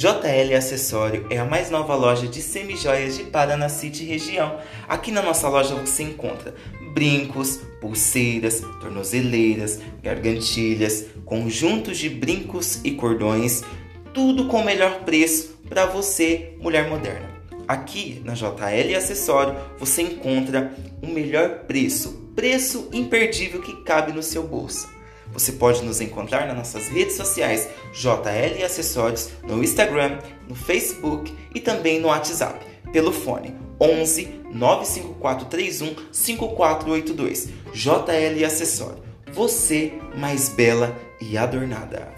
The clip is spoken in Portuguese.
JL Acessório é a mais nova loja de semijoias de City região. Aqui na nossa loja você encontra brincos, pulseiras, tornozeleiras, gargantilhas, conjuntos de brincos e cordões, tudo com o melhor preço para você, mulher moderna. Aqui na JL Acessório você encontra o melhor preço, preço imperdível que cabe no seu bolso. Você pode nos encontrar nas nossas redes sociais JL Acessórios no Instagram, no Facebook e também no WhatsApp, pelo fone 11 95431 5482. JL Acessório. Você mais bela e adornada.